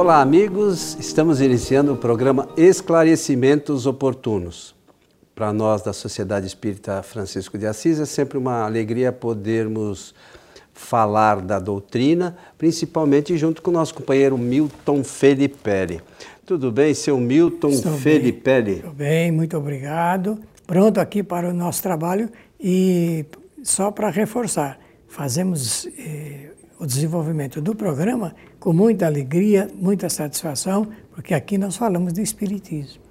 Olá, amigos. Estamos iniciando o programa Esclarecimentos Oportunos. Para nós da Sociedade Espírita Francisco de Assis é sempre uma alegria podermos falar da doutrina, principalmente junto com o nosso companheiro Milton Felipe. Tudo bem, seu Milton Estou Felipe? Bem, Tudo bem, muito obrigado. Pronto aqui para o nosso trabalho e só para reforçar, fazemos eh, o desenvolvimento do programa com muita alegria, muita satisfação, porque aqui nós falamos de Espiritismo.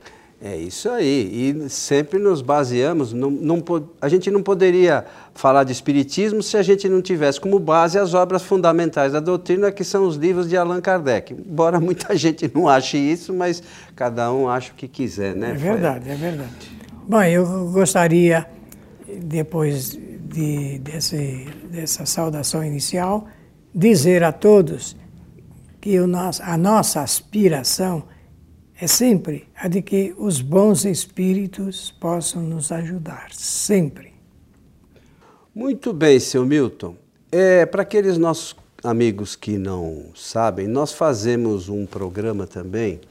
É isso aí, e sempre nos baseamos, não, não, a gente não poderia falar de Espiritismo se a gente não tivesse como base as obras fundamentais da doutrina, que são os livros de Allan Kardec. Embora muita gente não ache isso, mas cada um acha o que quiser, né? É verdade, é verdade. Bom, eu gostaria, depois de, desse, dessa saudação inicial, dizer a todos que nosso, a nossa aspiração é sempre a de que os bons espíritos possam nos ajudar, sempre. Muito bem, seu Milton. É, Para aqueles nossos amigos que não sabem, nós fazemos um programa também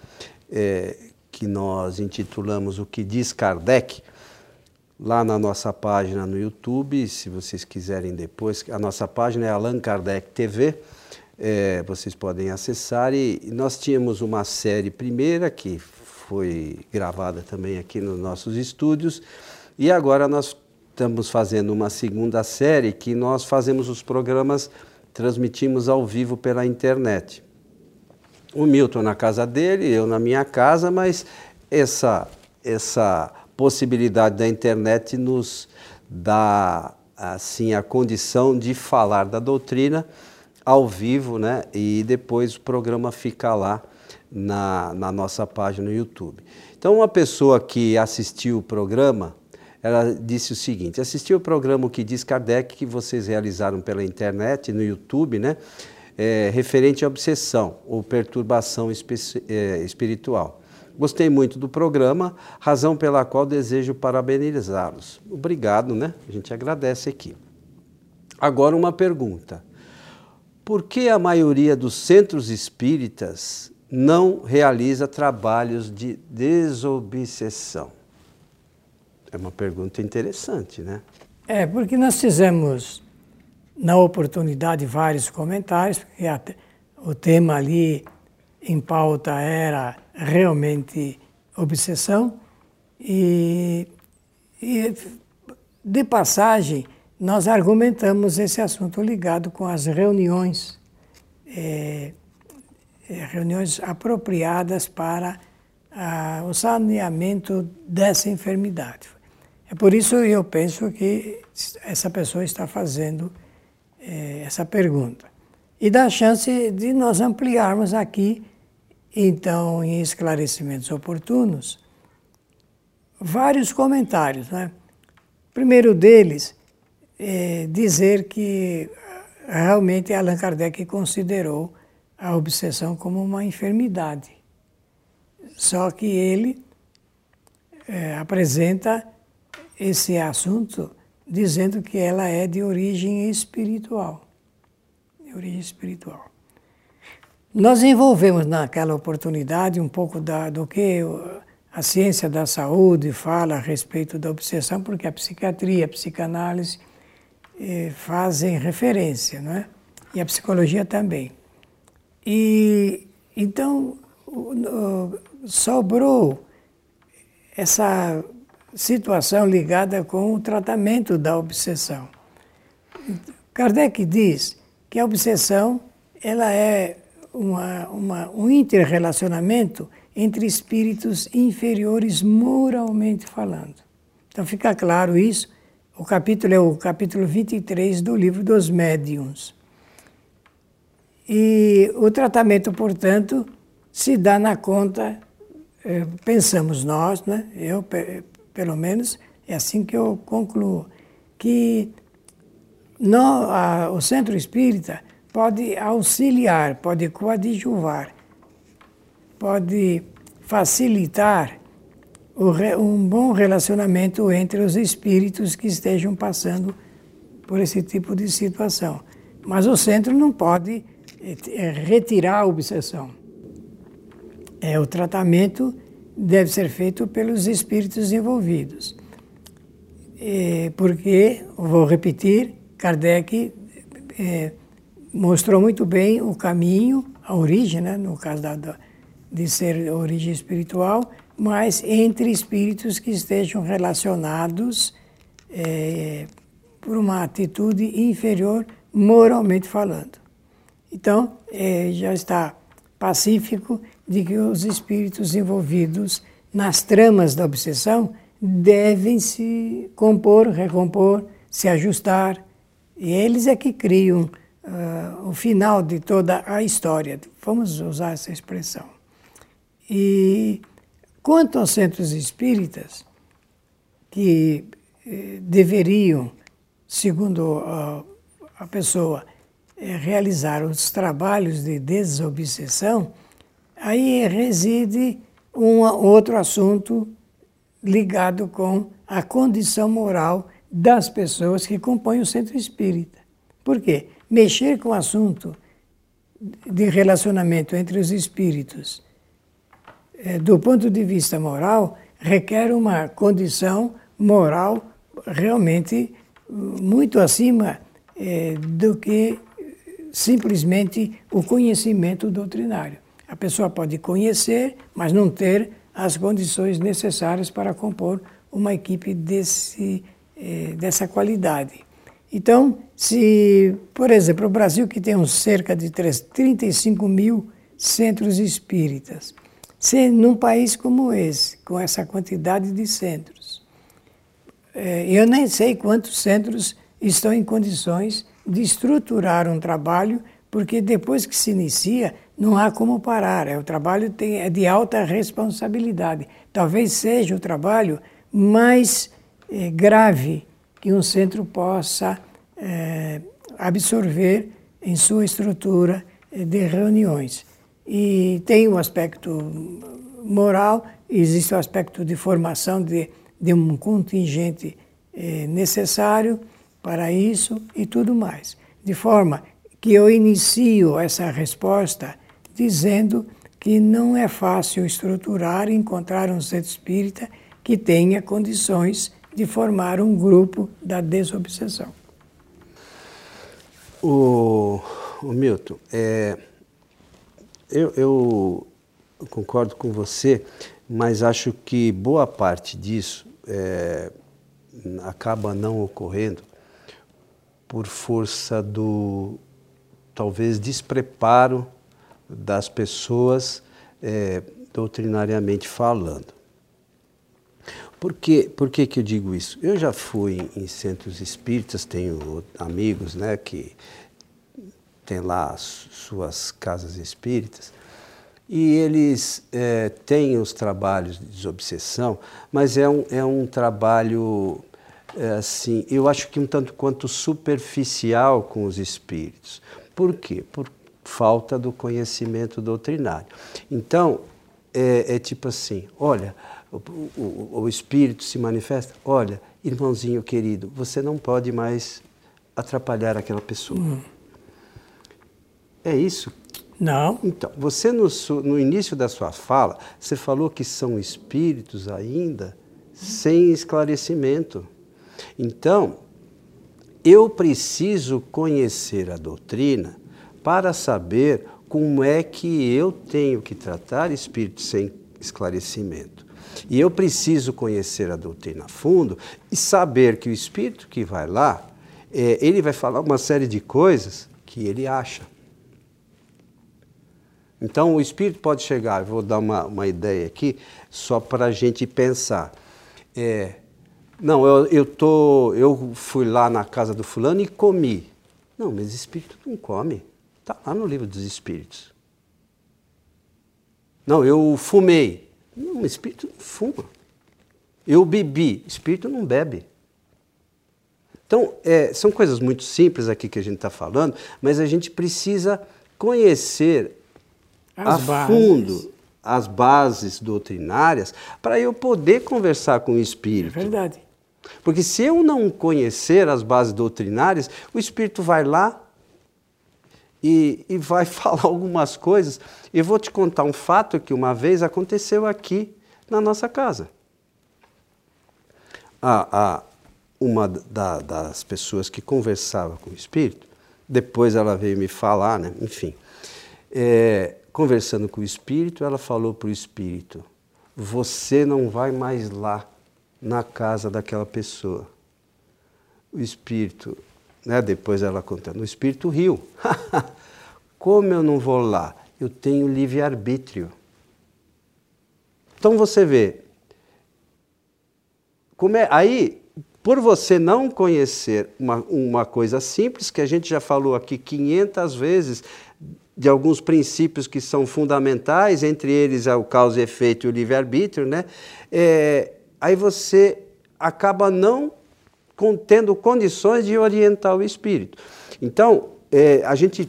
é, que nós intitulamos O que diz Kardec, lá na nossa página no YouTube, se vocês quiserem depois, a nossa página é Allan Kardec TV é, vocês podem acessar. E nós tínhamos uma série primeira que foi gravada também aqui nos nossos estúdios, e agora nós estamos fazendo uma segunda série que nós fazemos os programas, transmitimos ao vivo pela internet. O Milton na casa dele, eu na minha casa, mas essa, essa possibilidade da internet nos dá assim a condição de falar da doutrina ao vivo, né? E depois o programa fica lá na, na nossa página no YouTube. Então, uma pessoa que assistiu o programa, ela disse o seguinte: assistiu o programa que diz Kardec que vocês realizaram pela internet, no YouTube, né? É, referente à obsessão ou perturbação é, espiritual. Gostei muito do programa, razão pela qual desejo parabenizá-los. Obrigado, né? A gente agradece aqui. Agora uma pergunta. Por que a maioria dos centros espíritas não realiza trabalhos de desobsessão? É uma pergunta interessante, né? É, porque nós fizemos, na oportunidade, vários comentários, porque o tema ali em pauta era realmente obsessão, e, e de passagem, nós argumentamos esse assunto ligado com as reuniões, é, é, reuniões apropriadas para a, o saneamento dessa enfermidade. É por isso que eu penso que essa pessoa está fazendo é, essa pergunta. E dá chance de nós ampliarmos aqui, então, em esclarecimentos oportunos, vários comentários. Né? primeiro deles é, dizer que realmente Allan Kardec considerou a obsessão como uma enfermidade. Só que ele é, apresenta esse assunto dizendo que ela é de origem espiritual. De origem espiritual. Nós envolvemos naquela oportunidade um pouco da, do que a ciência da saúde fala a respeito da obsessão, porque a psiquiatria, a psicanálise eh, fazem referência, não é? E a psicologia também. E então sobrou essa situação ligada com o tratamento da obsessão. Kardec diz que a obsessão ela é uma, uma, um interrelacionamento entre espíritos inferiores moralmente falando. Então fica claro isso o capítulo é o capítulo 23 do livro dos médiuns. E o tratamento, portanto, se dá na conta, eh, pensamos nós, né? eu pelo menos, é assim que eu concluo, que no, a, o centro espírita pode auxiliar, pode coadjuvar, pode facilitar um bom relacionamento entre os espíritos que estejam passando por esse tipo de situação. Mas o centro não pode eh, retirar a obsessão. é, o tratamento deve ser feito pelos espíritos envolvidos. É, porque, vou repetir, Kardec é, mostrou muito bem o caminho, a origem, né, no caso da, de ser origem espiritual, mas entre espíritos que estejam relacionados é, por uma atitude inferior moralmente falando. Então, é, já está pacífico de que os espíritos envolvidos nas tramas da obsessão devem se compor, recompor, se ajustar. E eles é que criam uh, o final de toda a história. Vamos usar essa expressão. E quanto aos centros espíritas, que eh, deveriam, segundo a, a pessoa, eh, realizar os trabalhos de desobsessão, aí reside um outro assunto ligado com a condição moral das pessoas que compõem o centro espírita. Por quê? Mexer com o assunto de relacionamento entre os espíritos, eh, do ponto de vista moral, requer uma condição moral realmente muito acima eh, do que simplesmente o conhecimento doutrinário. A pessoa pode conhecer, mas não ter as condições necessárias para compor uma equipe desse, eh, dessa qualidade. Então, se, por exemplo, o Brasil, que tem uns cerca de 35 mil centros espíritas, se num país como esse, com essa quantidade de centros, eh, eu nem sei quantos centros estão em condições de estruturar um trabalho, porque depois que se inicia, não há como parar. É, o trabalho tem, é de alta responsabilidade. Talvez seja o trabalho mais é, grave que um centro possa é, absorver em sua estrutura é, de reuniões. E tem o um aspecto moral, existe o um aspecto de formação de, de um contingente é, necessário para isso e tudo mais. De forma que eu inicio essa resposta dizendo que não é fácil estruturar e encontrar um centro espírita que tenha condições de formar um grupo da desobsessão. O, o Milton, é, eu, eu, concordo com você, mas acho que boa parte disso é, acaba não ocorrendo por força do talvez despreparo das pessoas é, doutrinariamente falando. Por, que, por que, que eu digo isso? Eu já fui em centros espíritas, tenho amigos né, que têm lá suas casas espíritas, e eles é, têm os trabalhos de desobsessão, mas é um, é um trabalho, é, assim, eu acho que um tanto quanto superficial com os espíritos. Por quê? Por falta do conhecimento doutrinário. Então, é, é tipo assim: olha, o, o, o espírito se manifesta, olha, irmãozinho querido, você não pode mais atrapalhar aquela pessoa. Hum. É isso? Não. Então, você no, no, início da sua fala, você falou que são espíritos ainda sem esclarecimento. Então, eu preciso conhecer a doutrina para saber como é que eu tenho que tratar espíritos sem esclarecimento. E eu preciso conhecer a doutrina a fundo e saber que o espírito que vai lá, é, ele vai falar uma série de coisas que ele acha. Então o espírito pode chegar, vou dar uma, uma ideia aqui, só para a gente pensar. É, não, eu, eu, tô, eu fui lá na casa do fulano e comi. Não, mas espírito não come. Está lá no livro dos Espíritos. Não, eu fumei. Não, espírito não fuma. Eu bebi. Espírito não bebe. Então, é, são coisas muito simples aqui que a gente está falando, mas a gente precisa conhecer as a bases. fundo as bases doutrinárias para eu poder conversar com o espírito. É verdade. Porque se eu não conhecer as bases doutrinárias, o espírito vai lá e, e vai falar algumas coisas. Eu vou te contar um fato que uma vez aconteceu aqui na nossa casa. A, a, uma da, das pessoas que conversava com o Espírito, depois ela veio me falar, né? enfim, é, conversando com o Espírito, ela falou para o Espírito: Você não vai mais lá na casa daquela pessoa. O Espírito, né? depois ela contando, o Espírito riu. Como eu não vou lá? Eu tenho livre-arbítrio. Então você vê, como é, aí por você não conhecer uma, uma coisa simples, que a gente já falou aqui 500 vezes, de alguns princípios que são fundamentais, entre eles é o causa e efeito e o livre-arbítrio, né? É, aí você acaba não tendo condições de orientar o espírito. Então, é, a gente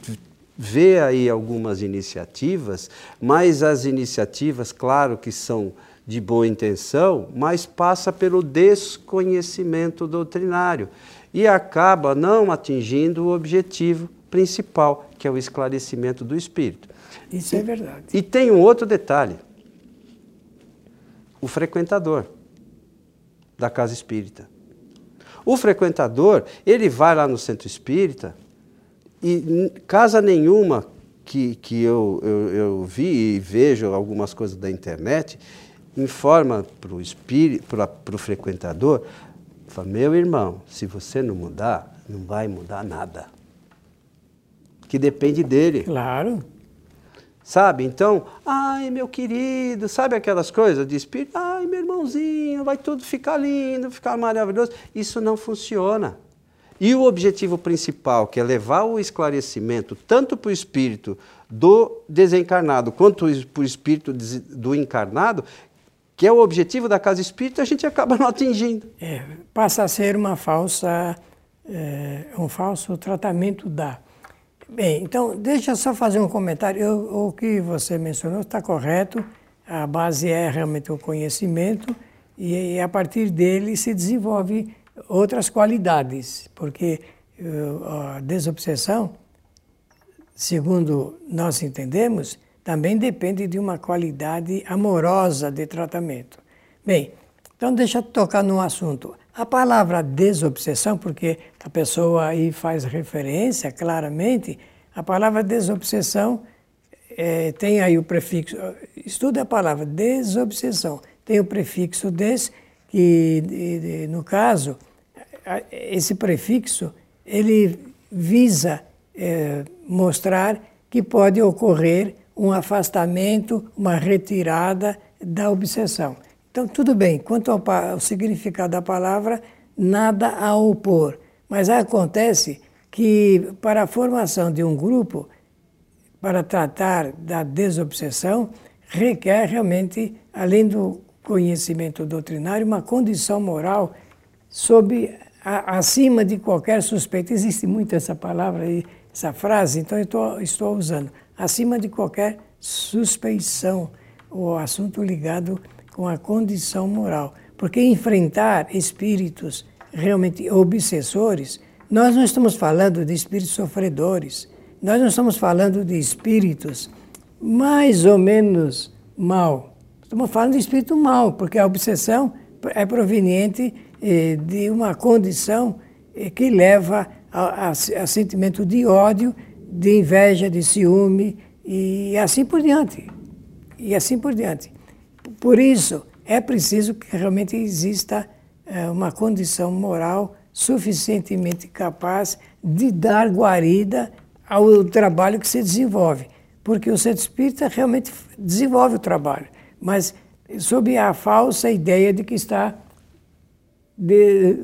vê aí algumas iniciativas, mas as iniciativas, claro que são de boa intenção, mas passa pelo desconhecimento doutrinário e acaba não atingindo o objetivo principal, que é o esclarecimento do espírito. Isso é verdade. E tem um outro detalhe: o frequentador da casa espírita. O frequentador, ele vai lá no centro espírita e casa nenhuma que, que eu, eu, eu vi e vejo algumas coisas da internet, informa para o frequentador, fala, meu irmão, se você não mudar, não vai mudar nada. Que depende dele. Claro. Sabe? Então, ai, meu querido, sabe aquelas coisas de espírito? Ai, meu irmãozinho, vai tudo ficar lindo, ficar maravilhoso. Isso não funciona. E o objetivo principal, que é levar o esclarecimento tanto para o espírito do desencarnado quanto para o espírito do encarnado, que é o objetivo da casa espírita, a gente acaba não atingindo. É, passa a ser uma falsa, é, um falso tratamento da. Bem, então deixa eu só fazer um comentário. Eu, o que você mencionou está correto. A base é realmente o conhecimento e, e a partir dele se desenvolve outras qualidades, porque uh, a desobsessão, segundo nós entendemos, também depende de uma qualidade amorosa de tratamento. Bem, então deixa eu tocar no assunto. A palavra desobsessão, porque a pessoa aí faz referência claramente, a palavra desobsessão é, tem aí o prefixo, estuda a palavra desobsessão, tem o prefixo des, que de, de, no caso, esse prefixo, ele visa é, mostrar que pode ocorrer um afastamento, uma retirada da obsessão. Então, tudo bem, quanto ao, ao significado da palavra, nada a opor. Mas acontece que, para a formação de um grupo, para tratar da desobsessão, requer realmente, além do conhecimento doutrinário, uma condição moral sob, a, acima de qualquer suspeita. Existe muito essa palavra aí, essa frase, então eu tô, estou usando acima de qualquer suspeição ou assunto ligado com a condição moral. Porque enfrentar espíritos realmente obsessores, nós não estamos falando de espíritos sofredores, nós não estamos falando de espíritos mais ou menos mal. Estamos falando de espírito mal, porque a obsessão é proveniente eh, de uma condição eh, que leva a, a, a sentimento de ódio de inveja, de ciúme e assim por diante. E assim por diante. Por isso, é preciso que realmente exista é, uma condição moral suficientemente capaz de dar guarida ao trabalho que se desenvolve. Porque o centro espírita realmente desenvolve o trabalho, mas sob a falsa ideia de que está de,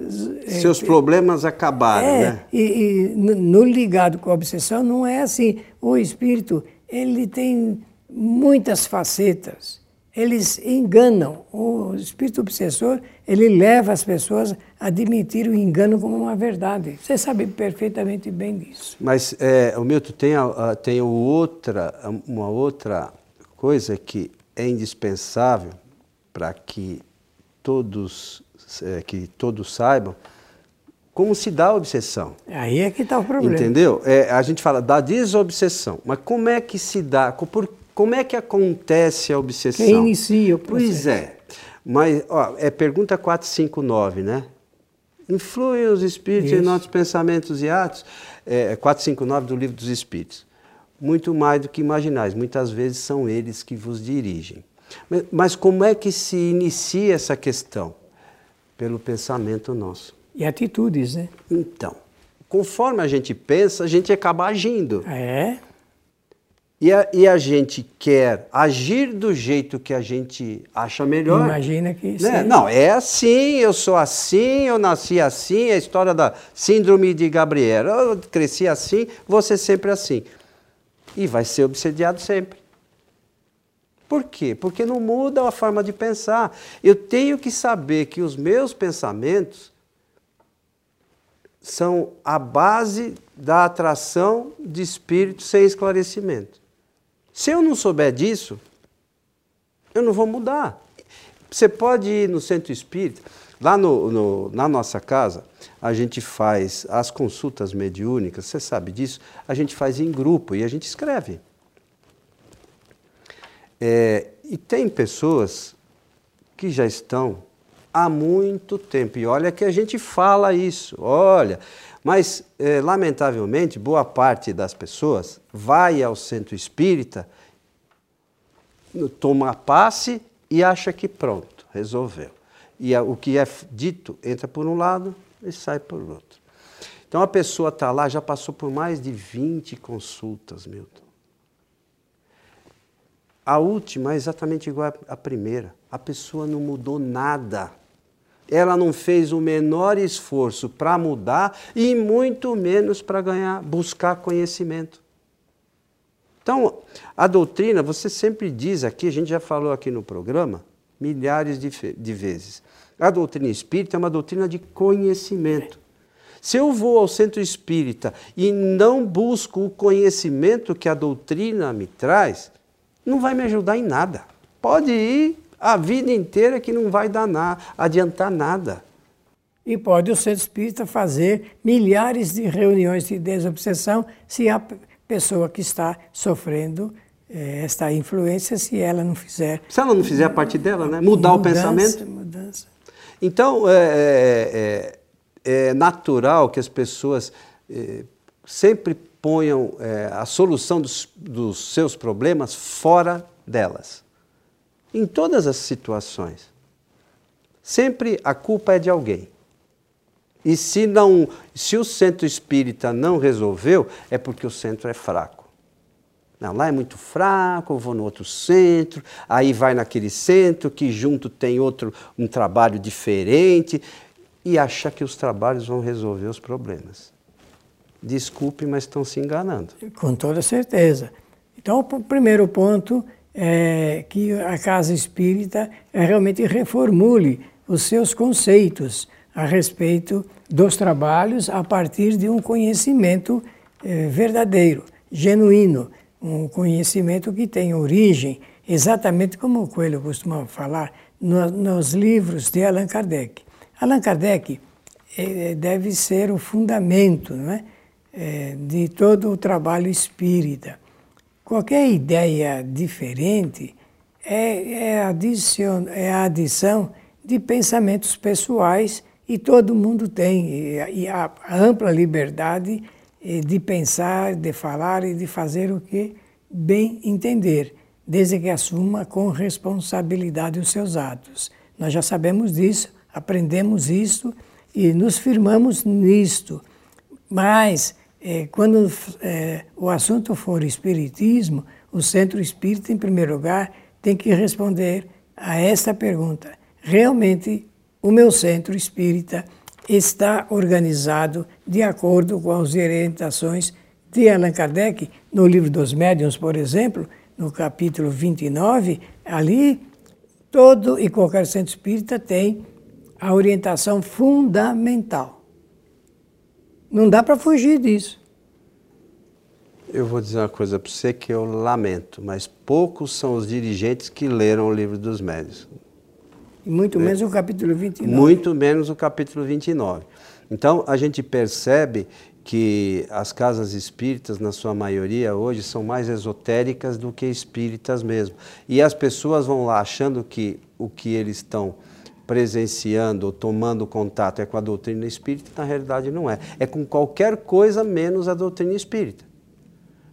Seus é, problemas acabaram, é, né? E, e no ligado com a obsessão não é assim. O espírito ele tem muitas facetas. Eles enganam. O espírito obsessor ele leva as pessoas a admitir o engano como uma verdade. Você sabe perfeitamente bem disso. Mas é, o Milton tem, tem outra, uma outra coisa que é indispensável para que todos é, que todos saibam, como se dá a obsessão. Aí é que está o problema. Entendeu? É, a gente fala da desobsessão, mas como é que se dá, por, como é que acontece a obsessão? Quem inicia o processo? Pois é. Mas, ó, é pergunta 459, né? Influem os espíritos Isso. em nossos pensamentos e atos? É, 459 do Livro dos Espíritos. Muito mais do que imaginais. Muitas vezes são eles que vos dirigem. Mas, mas como é que se inicia essa questão? Pelo pensamento nosso. E atitudes, né? Então, conforme a gente pensa, a gente acaba agindo. É. E a, e a gente quer agir do jeito que a gente acha melhor. Imagina que né? Não, é assim, eu sou assim, eu nasci assim, a história da síndrome de Gabriela. Eu cresci assim, vou ser sempre assim. E vai ser obsediado sempre. Por quê? Porque não muda a forma de pensar. Eu tenho que saber que os meus pensamentos são a base da atração de espírito sem esclarecimento. Se eu não souber disso, eu não vou mudar. Você pode ir no centro espírita, lá no, no, na nossa casa, a gente faz as consultas mediúnicas, você sabe disso, a gente faz em grupo e a gente escreve. É, e tem pessoas que já estão há muito tempo. E olha que a gente fala isso, olha, mas, é, lamentavelmente, boa parte das pessoas vai ao centro espírita, toma passe e acha que pronto, resolveu. E o que é dito entra por um lado e sai por outro. Então a pessoa está lá, já passou por mais de 20 consultas, Milton. A última é exatamente igual à primeira. A pessoa não mudou nada ela não fez o menor esforço para mudar e muito menos para ganhar, buscar conhecimento. Então, a doutrina, você sempre diz aqui, a gente já falou aqui no programa, milhares de, de vezes. A doutrina espírita é uma doutrina de conhecimento. Se eu vou ao centro espírita e não busco o conhecimento que a doutrina me traz, não vai me ajudar em nada. Pode ir a vida inteira que não vai dar nada, adiantar nada. E pode o centro espírita fazer milhares de reuniões de desobsessão se a pessoa que está sofrendo eh, esta influência, se ela não fizer. Se ela não fizer a parte dela, né? Mudar mudança, o pensamento. Mudança. Então, é, é, é, é natural que as pessoas é, sempre ponham é, a solução dos, dos seus problemas fora delas em todas as situações. Sempre a culpa é de alguém. E se não, se o centro espírita não resolveu, é porque o centro é fraco. Não, lá é muito fraco, vou no outro centro, aí vai naquele centro que junto tem outro um trabalho diferente e acha que os trabalhos vão resolver os problemas. Desculpe, mas estão se enganando. Com toda certeza. Então, o primeiro ponto é, que a casa espírita realmente reformule os seus conceitos a respeito dos trabalhos a partir de um conhecimento é, verdadeiro, genuíno, um conhecimento que tem origem, exatamente como o Coelho costuma falar, no, nos livros de Allan Kardec. Allan Kardec é, deve ser o fundamento não é, é de todo o trabalho espírita. Qualquer ideia diferente é, é, adicion, é a adição de pensamentos pessoais e todo mundo tem e, e a, ampla liberdade eh, de pensar, de falar e de fazer o que bem entender, desde que assuma com responsabilidade os seus atos. Nós já sabemos disso, aprendemos isso e nos firmamos nisto. Mas é, quando é, o assunto for espiritismo, o centro espírita, em primeiro lugar, tem que responder a esta pergunta: realmente o meu centro espírita está organizado de acordo com as orientações de Allan Kardec, no livro dos Médiuns, por exemplo, no capítulo 29, ali todo e qualquer centro espírita tem a orientação fundamental não dá para fugir disso. Eu vou dizer uma coisa para você que eu lamento, mas poucos são os dirigentes que leram o livro dos médios. Muito menos é. o capítulo 29. Muito menos o capítulo 29. Então a gente percebe que as casas espíritas, na sua maioria hoje, são mais esotéricas do que espíritas mesmo. E as pessoas vão lá achando que o que eles estão presenciando tomando contato é com a doutrina espírita, na realidade não é. É com qualquer coisa menos a doutrina espírita.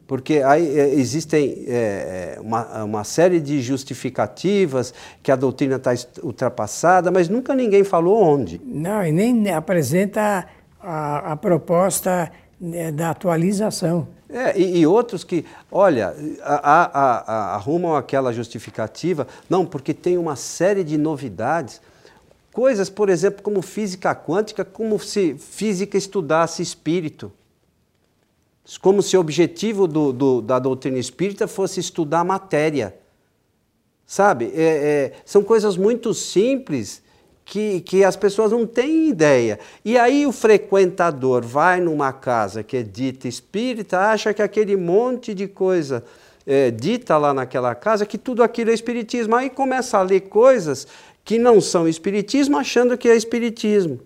Porque aí é, existem é, uma, uma série de justificativas que a doutrina está ultrapassada, mas nunca ninguém falou onde. Não, e nem apresenta a, a proposta né, da atualização. É, e, e, outros que, olha, a, a, a, arrumam aquela justificativa, não, porque tem uma série de novidades. Coisas, por exemplo, como física quântica, como se física estudasse espírito. Como se o objetivo do, do, da doutrina espírita fosse estudar matéria. Sabe? É, é, são coisas muito simples que, que as pessoas não têm ideia. E aí o frequentador vai numa casa que é dita espírita, acha que aquele monte de coisa é, dita lá naquela casa, que tudo aquilo é espiritismo. Aí começa a ler coisas que não são espiritismo, achando que é espiritismo.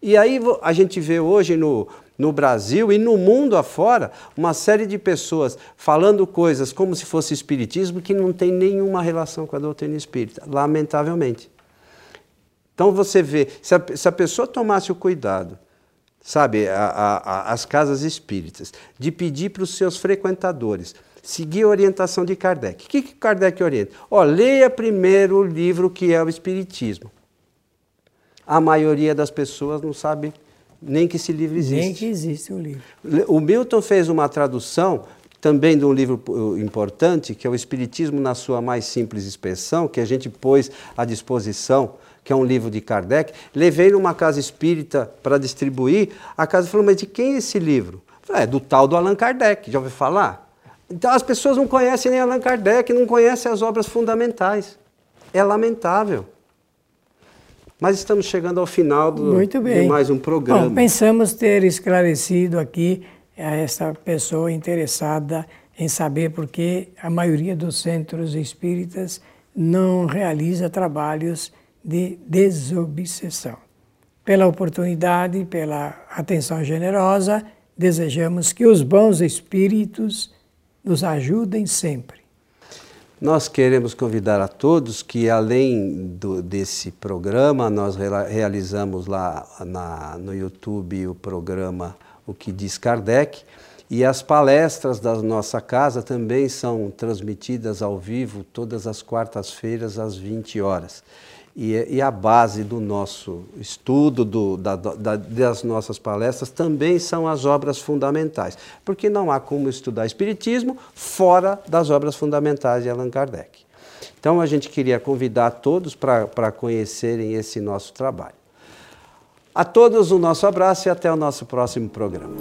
E aí a gente vê hoje no, no Brasil e no mundo afora uma série de pessoas falando coisas como se fosse espiritismo que não tem nenhuma relação com a doutrina espírita, lamentavelmente. Então você vê, se a, se a pessoa tomasse o cuidado, sabe, a, a, as casas espíritas, de pedir para os seus frequentadores seguir a orientação de Kardec. O que, que Kardec orienta? Ó, leia primeiro o livro que é o Espiritismo. A maioria das pessoas não sabe nem que esse livro existe. Nem que existe um livro. O Milton fez uma tradução também de um livro uh, importante, que é o Espiritismo na sua mais simples expressão, que a gente pôs à disposição que é um livro de Kardec, levei numa casa espírita para distribuir. A casa falou: Mas de quem é esse livro? Falei, é do tal do Allan Kardec, já ouviu falar? Então as pessoas não conhecem nem Allan Kardec, não conhecem as obras fundamentais. É lamentável. Mas estamos chegando ao final do, de mais um programa. Bom, pensamos ter esclarecido aqui a essa pessoa interessada em saber por que a maioria dos centros espíritas não realiza trabalhos de desobsessão. Pela oportunidade, pela atenção generosa, desejamos que os bons espíritos nos ajudem sempre. Nós queremos convidar a todos que, além do, desse programa, nós realizamos lá na, no YouTube o programa O que diz Kardec. E as palestras da nossa casa também são transmitidas ao vivo todas as quartas-feiras às 20 horas. E, e, a base do nosso estudo, do, da, da, das nossas palestras, também são as obras fundamentais, porque não há como estudar Espiritismo fora das obras fundamentais de Allan Kardec. Então a gente queria convidar todos para conhecerem esse nosso trabalho. A todos o nosso abraço e até o nosso próximo programa.